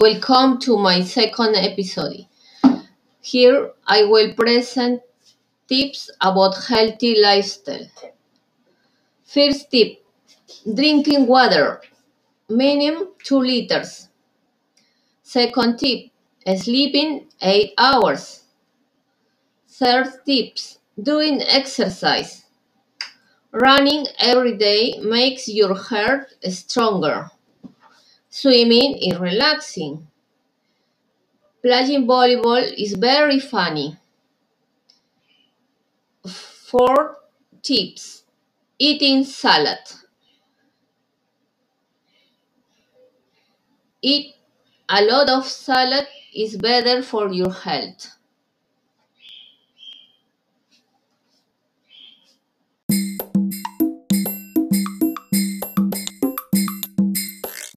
Welcome to my second episode. Here I will present tips about healthy lifestyle. First tip, drinking water, minimum 2 liters. Second tip, sleeping 8 hours. Third tips, doing exercise. Running every day makes your heart stronger. Swimming is relaxing. Playing volleyball is very funny. Four tips. Eating salad. Eat a lot of salad is better for your health.